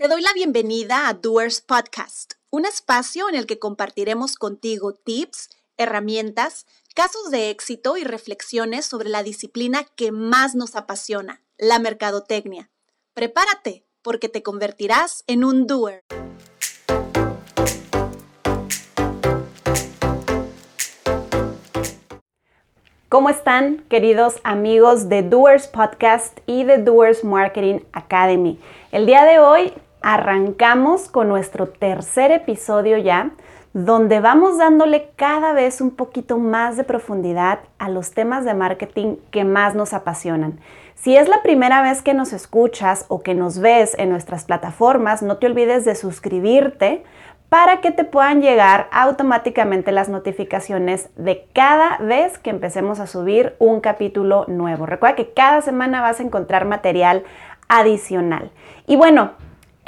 Te doy la bienvenida a Doers Podcast, un espacio en el que compartiremos contigo tips, herramientas, casos de éxito y reflexiones sobre la disciplina que más nos apasiona, la mercadotecnia. Prepárate, porque te convertirás en un doer. ¿Cómo están, queridos amigos de Doers Podcast y de Doers Marketing Academy? El día de hoy arrancamos con nuestro tercer episodio ya, donde vamos dándole cada vez un poquito más de profundidad a los temas de marketing que más nos apasionan. Si es la primera vez que nos escuchas o que nos ves en nuestras plataformas, no te olvides de suscribirte para que te puedan llegar automáticamente las notificaciones de cada vez que empecemos a subir un capítulo nuevo. Recuerda que cada semana vas a encontrar material adicional. Y bueno,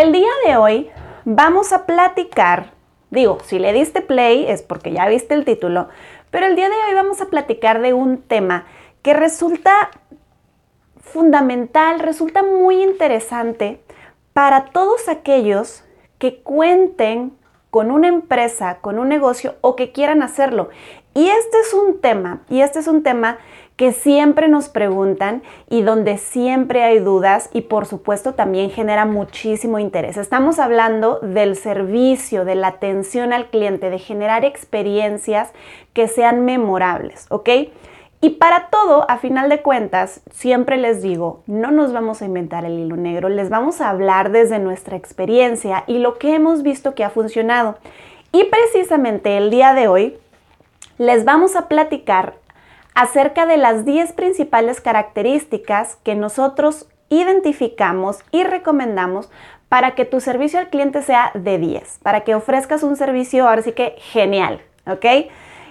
el día de hoy vamos a platicar, digo, si le diste play es porque ya viste el título, pero el día de hoy vamos a platicar de un tema que resulta fundamental, resulta muy interesante para todos aquellos que cuenten con una empresa, con un negocio o que quieran hacerlo. Y este es un tema, y este es un tema que siempre nos preguntan y donde siempre hay dudas y por supuesto también genera muchísimo interés. Estamos hablando del servicio, de la atención al cliente, de generar experiencias que sean memorables, ¿ok? Y para todo, a final de cuentas, siempre les digo, no nos vamos a inventar el hilo negro, les vamos a hablar desde nuestra experiencia y lo que hemos visto que ha funcionado. Y precisamente el día de hoy les vamos a platicar acerca de las 10 principales características que nosotros identificamos y recomendamos para que tu servicio al cliente sea de 10, para que ofrezcas un servicio ahora sí que genial, ¿ok?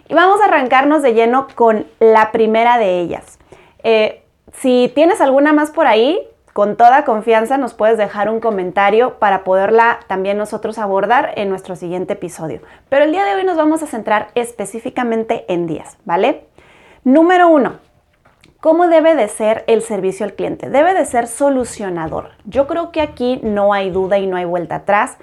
Y vamos a arrancarnos de lleno con la primera de ellas. Eh, si tienes alguna más por ahí, con toda confianza nos puedes dejar un comentario para poderla también nosotros abordar en nuestro siguiente episodio. Pero el día de hoy nos vamos a centrar específicamente en 10, ¿vale? Número uno, ¿cómo debe de ser el servicio al cliente? Debe de ser solucionador. Yo creo que aquí no hay duda y no hay vuelta atrás.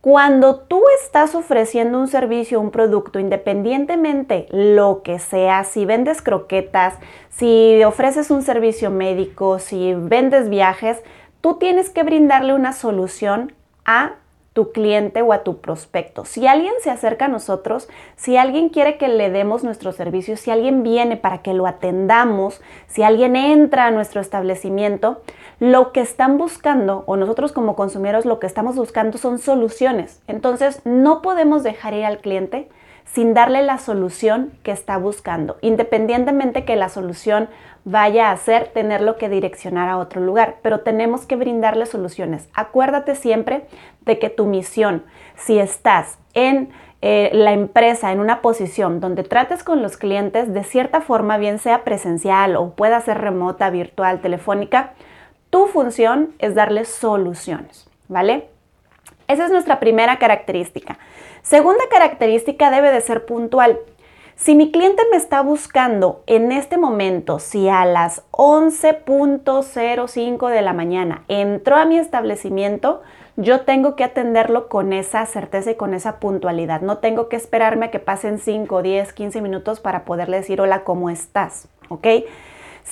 Cuando tú estás ofreciendo un servicio, un producto, independientemente lo que sea, si vendes croquetas, si ofreces un servicio médico, si vendes viajes, tú tienes que brindarle una solución a tu cliente o a tu prospecto. Si alguien se acerca a nosotros, si alguien quiere que le demos nuestro servicio, si alguien viene para que lo atendamos, si alguien entra a nuestro establecimiento, lo que están buscando o nosotros como consumidores lo que estamos buscando son soluciones. Entonces no podemos dejar ir al cliente sin darle la solución que está buscando, independientemente que la solución vaya a ser tenerlo que direccionar a otro lugar, pero tenemos que brindarle soluciones. Acuérdate siempre de que tu misión, si estás en eh, la empresa en una posición donde trates con los clientes de cierta forma, bien sea presencial o pueda ser remota, virtual, telefónica, tu función es darle soluciones, ¿vale? Esa es nuestra primera característica. Segunda característica debe de ser puntual. Si mi cliente me está buscando en este momento, si a las 11.05 de la mañana entró a mi establecimiento, yo tengo que atenderlo con esa certeza y con esa puntualidad. No tengo que esperarme a que pasen 5, 10, 15 minutos para poderle decir hola, ¿cómo estás? ¿Ok?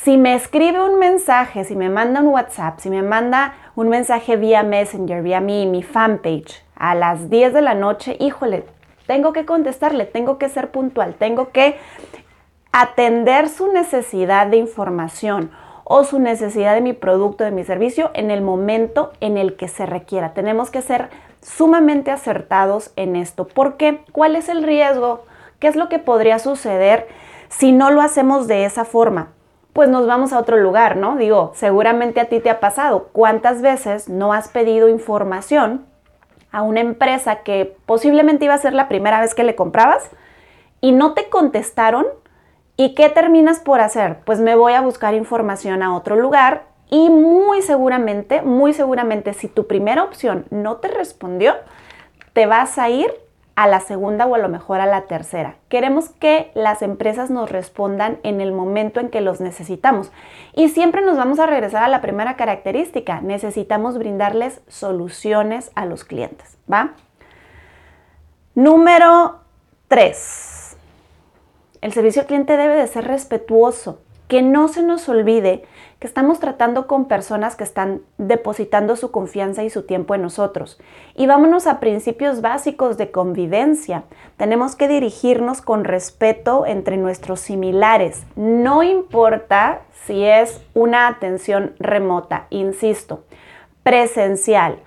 Si me escribe un mensaje, si me manda un WhatsApp, si me manda un mensaje vía Messenger, vía mi, mi fanpage, a las 10 de la noche, híjole, tengo que contestarle, tengo que ser puntual, tengo que atender su necesidad de información o su necesidad de mi producto, de mi servicio en el momento en el que se requiera. Tenemos que ser sumamente acertados en esto. ¿Por qué? ¿Cuál es el riesgo? ¿Qué es lo que podría suceder si no lo hacemos de esa forma? Pues nos vamos a otro lugar, ¿no? Digo, seguramente a ti te ha pasado. ¿Cuántas veces no has pedido información a una empresa que posiblemente iba a ser la primera vez que le comprabas y no te contestaron, ¿y qué terminas por hacer? Pues me voy a buscar información a otro lugar y muy seguramente, muy seguramente si tu primera opción no te respondió, te vas a ir a la segunda o a lo mejor a la tercera. Queremos que las empresas nos respondan en el momento en que los necesitamos. Y siempre nos vamos a regresar a la primera característica. Necesitamos brindarles soluciones a los clientes, ¿va? Número 3. El servicio al cliente debe de ser respetuoso. Que no se nos olvide que estamos tratando con personas que están depositando su confianza y su tiempo en nosotros. Y vámonos a principios básicos de convivencia. Tenemos que dirigirnos con respeto entre nuestros similares. No importa si es una atención remota, insisto, presencial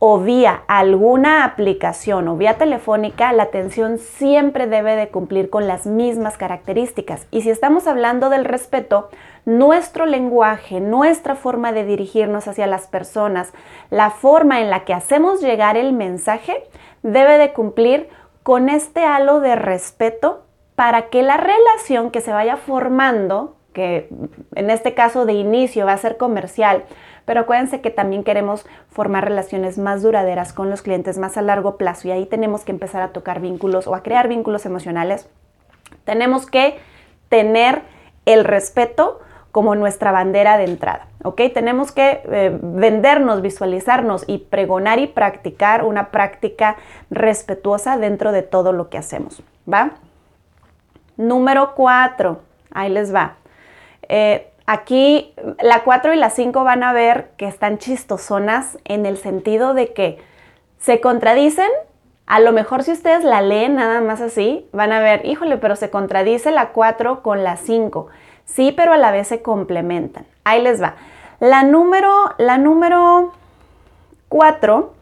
o vía alguna aplicación o vía telefónica, la atención siempre debe de cumplir con las mismas características. Y si estamos hablando del respeto, nuestro lenguaje, nuestra forma de dirigirnos hacia las personas, la forma en la que hacemos llegar el mensaje, debe de cumplir con este halo de respeto para que la relación que se vaya formando, que en este caso de inicio va a ser comercial, pero acuérdense que también queremos formar relaciones más duraderas con los clientes más a largo plazo y ahí tenemos que empezar a tocar vínculos o a crear vínculos emocionales. Tenemos que tener el respeto como nuestra bandera de entrada, ¿ok? Tenemos que eh, vendernos, visualizarnos y pregonar y practicar una práctica respetuosa dentro de todo lo que hacemos, ¿va? Número cuatro, ahí les va. Eh, Aquí la 4 y la 5 van a ver que están chistosonas en el sentido de que se contradicen. A lo mejor si ustedes la leen nada más así, van a ver, híjole, pero se contradice la 4 con la 5. Sí, pero a la vez se complementan. Ahí les va. La número, la número 4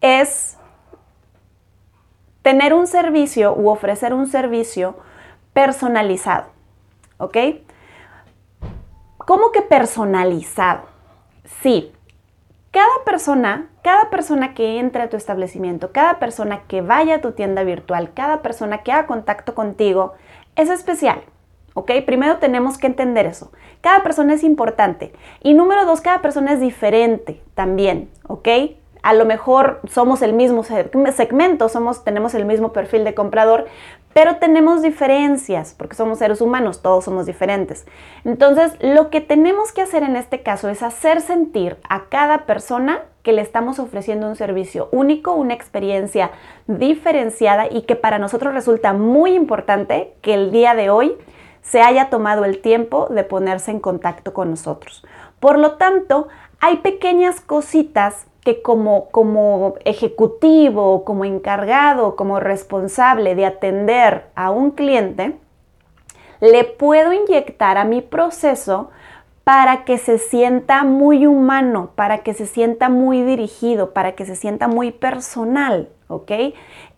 es tener un servicio u ofrecer un servicio personalizado. ¿Ok? ¿Cómo que personalizado? Sí, cada persona, cada persona que entre a tu establecimiento, cada persona que vaya a tu tienda virtual, cada persona que haga contacto contigo, es especial. ¿Ok? Primero tenemos que entender eso. Cada persona es importante. Y número dos, cada persona es diferente también. ¿Ok? A lo mejor somos el mismo segmento, somos, tenemos el mismo perfil de comprador, pero tenemos diferencias, porque somos seres humanos, todos somos diferentes. Entonces, lo que tenemos que hacer en este caso es hacer sentir a cada persona que le estamos ofreciendo un servicio único, una experiencia diferenciada y que para nosotros resulta muy importante que el día de hoy se haya tomado el tiempo de ponerse en contacto con nosotros. Por lo tanto, hay pequeñas cositas que como, como ejecutivo, como encargado, como responsable de atender a un cliente, le puedo inyectar a mi proceso para que se sienta muy humano, para que se sienta muy dirigido, para que se sienta muy personal, ¿ok?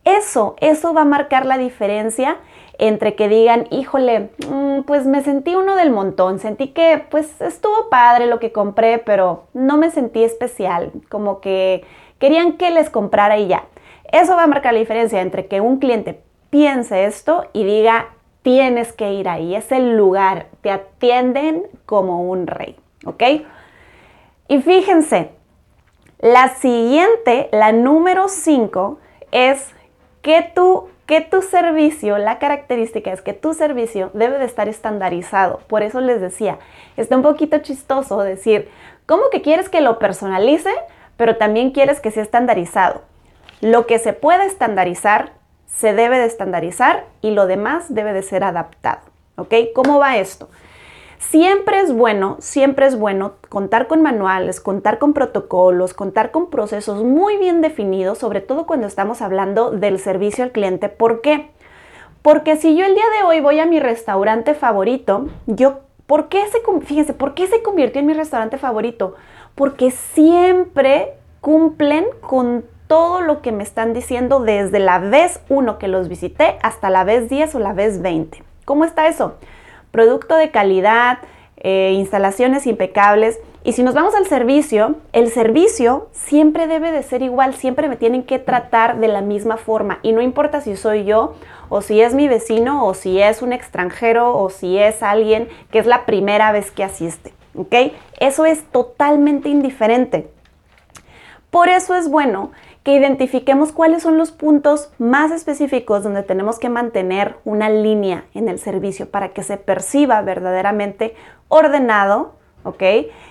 Eso, eso va a marcar la diferencia entre que digan, híjole, mm, pues me sentí uno del montón, sentí que pues estuvo padre lo que compré, pero no me sentí especial, como que querían que les comprara y ya. Eso va a marcar la diferencia entre que un cliente piense esto y diga, tienes que ir ahí, es el lugar, te atienden como un rey, ¿ok? Y fíjense, la siguiente, la número 5, es que que tu servicio, la característica es que tu servicio debe de estar estandarizado. Por eso les decía, está un poquito chistoso decir, ¿cómo que quieres que lo personalice, pero también quieres que sea estandarizado? Lo que se puede estandarizar, se debe de estandarizar y lo demás debe de ser adaptado. ¿Ok? ¿Cómo va esto? Siempre es bueno, siempre es bueno contar con manuales, contar con protocolos, contar con procesos muy bien definidos, sobre todo cuando estamos hablando del servicio al cliente. ¿Por qué? Porque si yo el día de hoy voy a mi restaurante favorito, yo, ¿por qué se, fíjense, ¿por qué se convirtió en mi restaurante favorito? Porque siempre cumplen con todo lo que me están diciendo desde la vez 1 que los visité hasta la vez 10 o la vez 20. ¿Cómo está eso? Producto de calidad, eh, instalaciones impecables. Y si nos vamos al servicio, el servicio siempre debe de ser igual, siempre me tienen que tratar de la misma forma. Y no importa si soy yo, o si es mi vecino, o si es un extranjero, o si es alguien que es la primera vez que asiste. ¿Ok? Eso es totalmente indiferente. Por eso es bueno que identifiquemos cuáles son los puntos más específicos donde tenemos que mantener una línea en el servicio para que se perciba verdaderamente ordenado, ¿ok?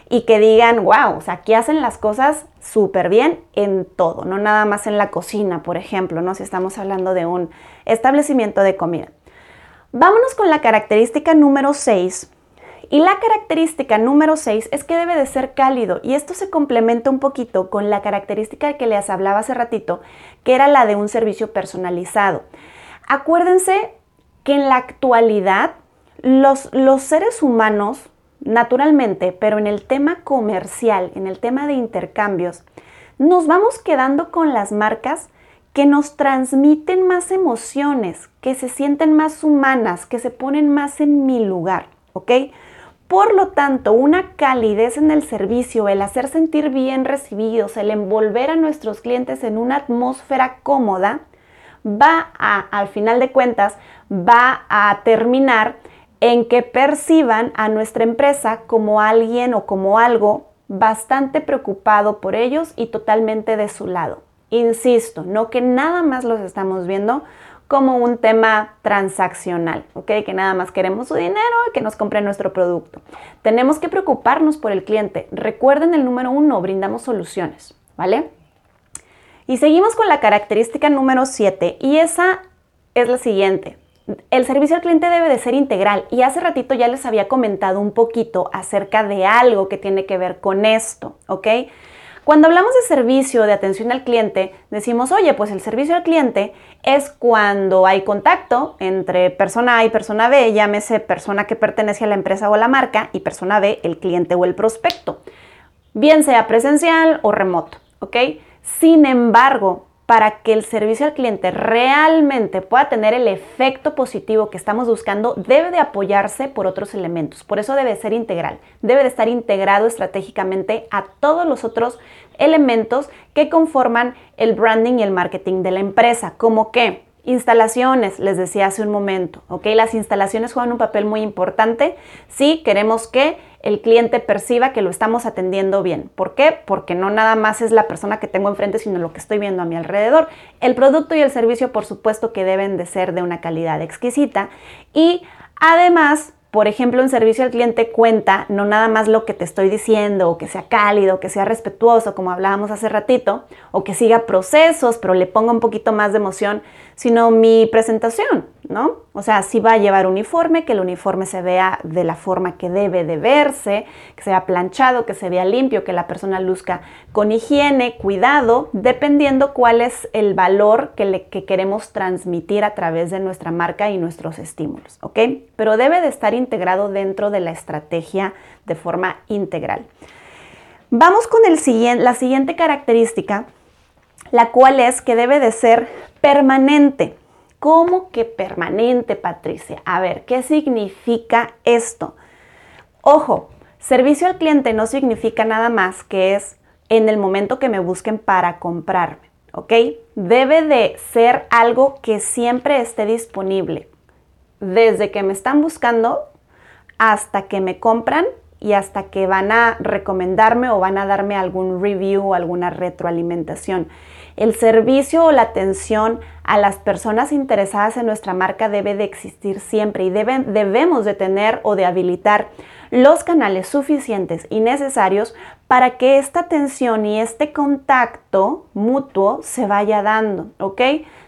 Y que digan, wow, o sea, aquí hacen las cosas súper bien en todo, no nada más en la cocina, por ejemplo, ¿no? Si estamos hablando de un establecimiento de comida. Vámonos con la característica número 6. Y la característica número 6 es que debe de ser cálido y esto se complementa un poquito con la característica que les hablaba hace ratito, que era la de un servicio personalizado. Acuérdense que en la actualidad los, los seres humanos naturalmente, pero en el tema comercial, en el tema de intercambios, nos vamos quedando con las marcas que nos transmiten más emociones, que se sienten más humanas, que se ponen más en mi lugar, ¿ok? Por lo tanto, una calidez en el servicio, el hacer sentir bien recibidos, el envolver a nuestros clientes en una atmósfera cómoda, va a, al final de cuentas, va a terminar en que perciban a nuestra empresa como alguien o como algo bastante preocupado por ellos y totalmente de su lado. Insisto, no que nada más los estamos viendo como un tema transaccional. Que nada más queremos su dinero y que nos compre nuestro producto. Tenemos que preocuparnos por el cliente. Recuerden el número uno, brindamos soluciones, ¿vale? Y seguimos con la característica número 7 y esa es la siguiente el servicio al cliente debe de ser integral y hace ratito ya les había comentado un poquito acerca de algo que tiene que ver con esto, ¿ok? Cuando hablamos de servicio de atención al cliente, decimos, oye, pues el servicio al cliente es cuando hay contacto entre persona A y persona B, llámese persona que pertenece a la empresa o a la marca y persona B, el cliente o el prospecto, bien sea presencial o remoto, ¿ok? Sin embargo, para que el servicio al cliente realmente pueda tener el efecto positivo que estamos buscando, debe de apoyarse por otros elementos. Por eso debe ser integral. Debe de estar integrado estratégicamente a todos los otros elementos que conforman el branding y el marketing de la empresa, como que Instalaciones, les decía hace un momento, ¿ok? Las instalaciones juegan un papel muy importante si queremos que el cliente perciba que lo estamos atendiendo bien. ¿Por qué? Porque no nada más es la persona que tengo enfrente, sino lo que estoy viendo a mi alrededor. El producto y el servicio, por supuesto, que deben de ser de una calidad exquisita y además por ejemplo, un servicio al cliente cuenta no nada más lo que te estoy diciendo, o que sea cálido, que sea respetuoso, como hablábamos hace ratito, o que siga procesos, pero le ponga un poquito más de emoción, sino mi presentación, ¿no? O sea, si va a llevar uniforme, que el uniforme se vea de la forma que debe de verse, que sea planchado, que se vea limpio, que la persona luzca con higiene, cuidado, dependiendo cuál es el valor que, le, que queremos transmitir a través de nuestra marca y nuestros estímulos, ¿ok? Pero debe de estar integrado dentro de la estrategia de forma integral. Vamos con el la siguiente característica, la cual es que debe de ser permanente. ¿Cómo que permanente, Patricia? A ver, ¿qué significa esto? Ojo, servicio al cliente no significa nada más que es en el momento que me busquen para comprarme, ¿ok? Debe de ser algo que siempre esté disponible. Desde que me están buscando hasta que me compran y hasta que van a recomendarme o van a darme algún review o alguna retroalimentación. El servicio o la atención a las personas interesadas en nuestra marca debe de existir siempre y debemos de tener o de habilitar los canales suficientes y necesarios para que esta atención y este contacto mutuo se vaya dando, ¿ok?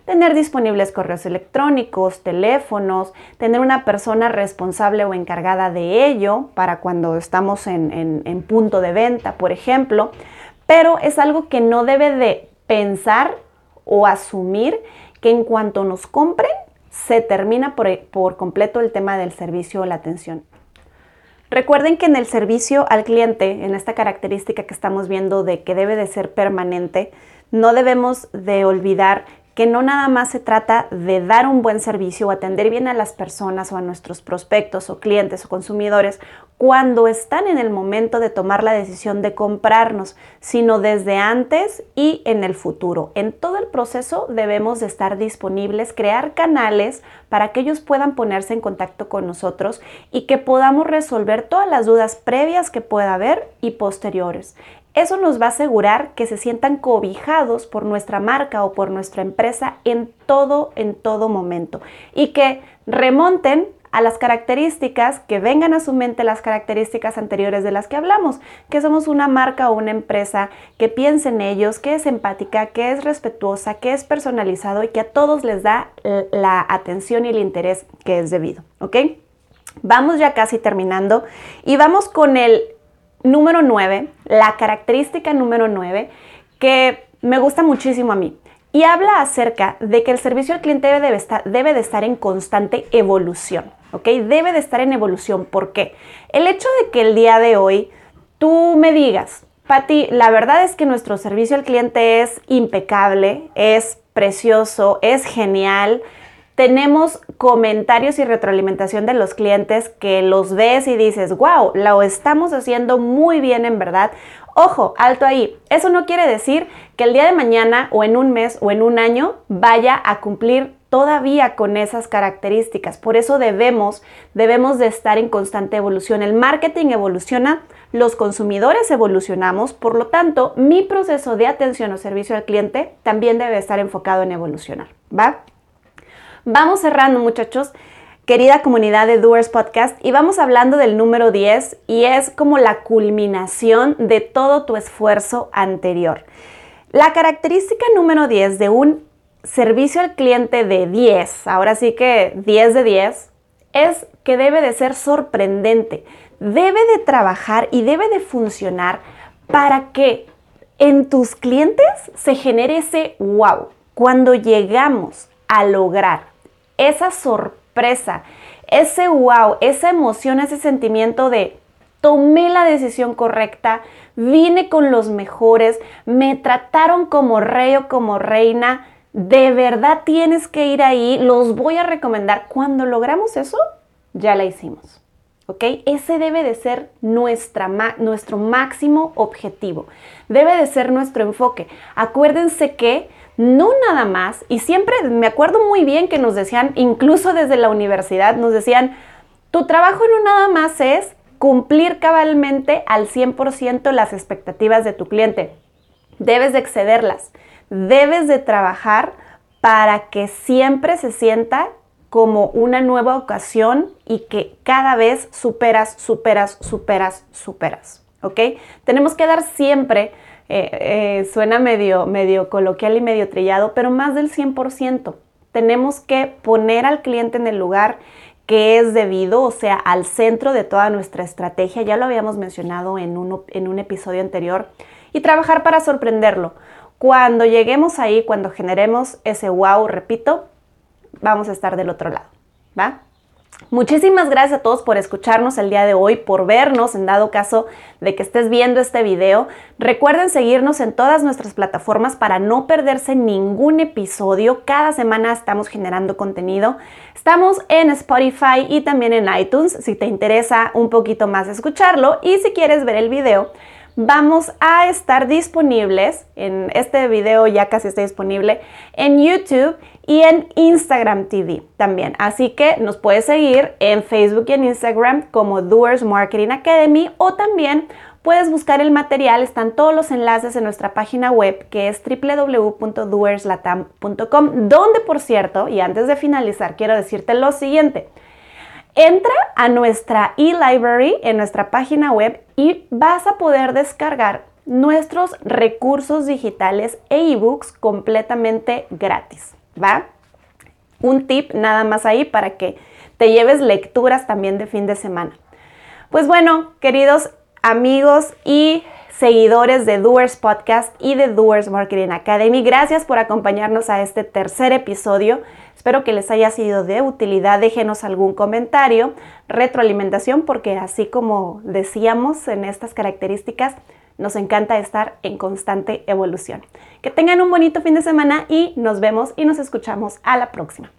Tener disponibles correos electrónicos, teléfonos, tener una persona responsable o encargada de ello para cuando estamos en, punto de venta, por ejemplo, pero es algo que no debe de pensar o asumir que en cuanto nos compren, se termina por, completo el tema del servicio o la atención. Recuerden que en el servicio al cliente, en esta característica que estamos viendo de que debe de ser permanente, no debemos de olvidar que no nada más se trata de dar un buen servicio o atender bien a las personas o a nuestros prospectos o clientes o consumidores cuando están en el momento de tomar la decisión de comprarnos, sino desde antes y en el futuro. En todo el proceso debemos de estar disponibles, crear canales para que ellos puedan ponerse en contacto con nosotros y que podamos resolver todas las dudas previas que pueda haber y posteriores. Eso nos va a asegurar que se sientan cobijados por nuestra marca o por nuestra empresa en todo, en todo momento y que remonten a las características, que vengan a su mente las características anteriores de las que hablamos, que somos una marca o una empresa que piense en ellos, que es empática, que es respetuosa, que es personalizado y que a todos les da la atención y el interés que es debido, ¿ok? Vamos ya casi terminando y vamos con el número 9, la característica número 9, que me gusta muchísimo a mí. Y habla acerca de que el servicio al cliente debe de estar, debe de estar en constante evolución. ¿ok? Debe de estar en evolución. ¿Por qué? El hecho de que el día de hoy tú me digas, Patti, la verdad es que nuestro servicio al cliente es impecable, es precioso, es genial. Tenemos comentarios y retroalimentación de los clientes que los ves y dices, wow, lo estamos haciendo muy bien en verdad. Ojo, alto ahí. Eso no quiere decir que el día de mañana o en un mes o en un año vaya a cumplir todavía con esas características. Por eso debemos, debemos de estar en constante evolución. El marketing evoluciona, los consumidores evolucionamos, por lo tanto, mi proceso de atención o servicio al cliente también debe estar enfocado en evolucionar, ¿va? Vamos cerrando, muchachos. Querida comunidad de Doers Podcast, y vamos hablando del número 10 y es como la culminación de todo tu esfuerzo anterior. La característica número 10 de un servicio al cliente de 10, ahora sí que 10 de 10, es que debe de ser sorprendente, debe de trabajar y debe de funcionar para que en tus clientes se genere ese wow. Cuando llegamos a lograr esa sorpresa, ese wow, esa emoción, ese sentimiento de tomé la decisión correcta, vine con los mejores, me trataron como rey o como reina, de verdad tienes que ir ahí, los voy a recomendar. Cuando logramos eso, ya la hicimos. ¿Ok? Ese debe de ser nuestra, nuestro máximo objetivo. Debe de ser nuestro enfoque. Acuérdense que no nada más, y siempre me acuerdo muy bien que nos decían, incluso desde la universidad, nos decían, tu trabajo no nada más es cumplir cabalmente al 100% las expectativas de tu cliente. Debes de excederlas debes de trabajar para que siempre se sienta como una nueva ocasión y que cada vez superas, superas, superas, superas. ¿Ok? Tenemos que dar siempre, eh, eh, suena medio, medio coloquial y medio trillado, pero más del 100%. Tenemos que poner al cliente en el lugar que es debido, o sea, al centro de toda nuestra estrategia. Ya lo habíamos mencionado en en un episodio anterior. Y trabajar para sorprenderlo. Cuando lleguemos ahí, cuando generemos ese wow, repito, vamos a estar del otro lado, ¿va? Muchísimas gracias a todos por escucharnos el día de hoy, por vernos en dado caso de que estés viendo este video. Recuerden seguirnos en todas nuestras plataformas para no perderse ningún episodio. Cada semana estamos generando contenido. Estamos en Spotify y también en iTunes si te interesa un poquito más escucharlo y si quieres ver el video vamos a estar disponibles, en este video ya casi está disponible, en YouTube y en Instagram TV también. Así que nos puedes seguir en Facebook y en Instagram como Doers Marketing Academy o también puedes buscar el material, están todos los enlaces en nuestra página web que es www.doerslatam.com, donde por cierto, y antes de finalizar, quiero decirte lo siguiente. Entra a nuestra e-library en nuestra página web y vas a poder descargar nuestros recursos digitales e ebooks completamente gratis, ¿va? Un tip nada más ahí para que te lleves lecturas también de fin de semana. Pues bueno, queridos amigos y seguidores de Doers Podcast y de Doers Marketing Academy, gracias por acompañarnos a este tercer episodio. Espero que les haya sido de utilidad. Déjenos algún comentario, retroalimentación, porque así como decíamos en estas características, nos encanta estar en constante evolución. Que tengan un bonito fin de semana y nos vemos y nos escuchamos a la próxima.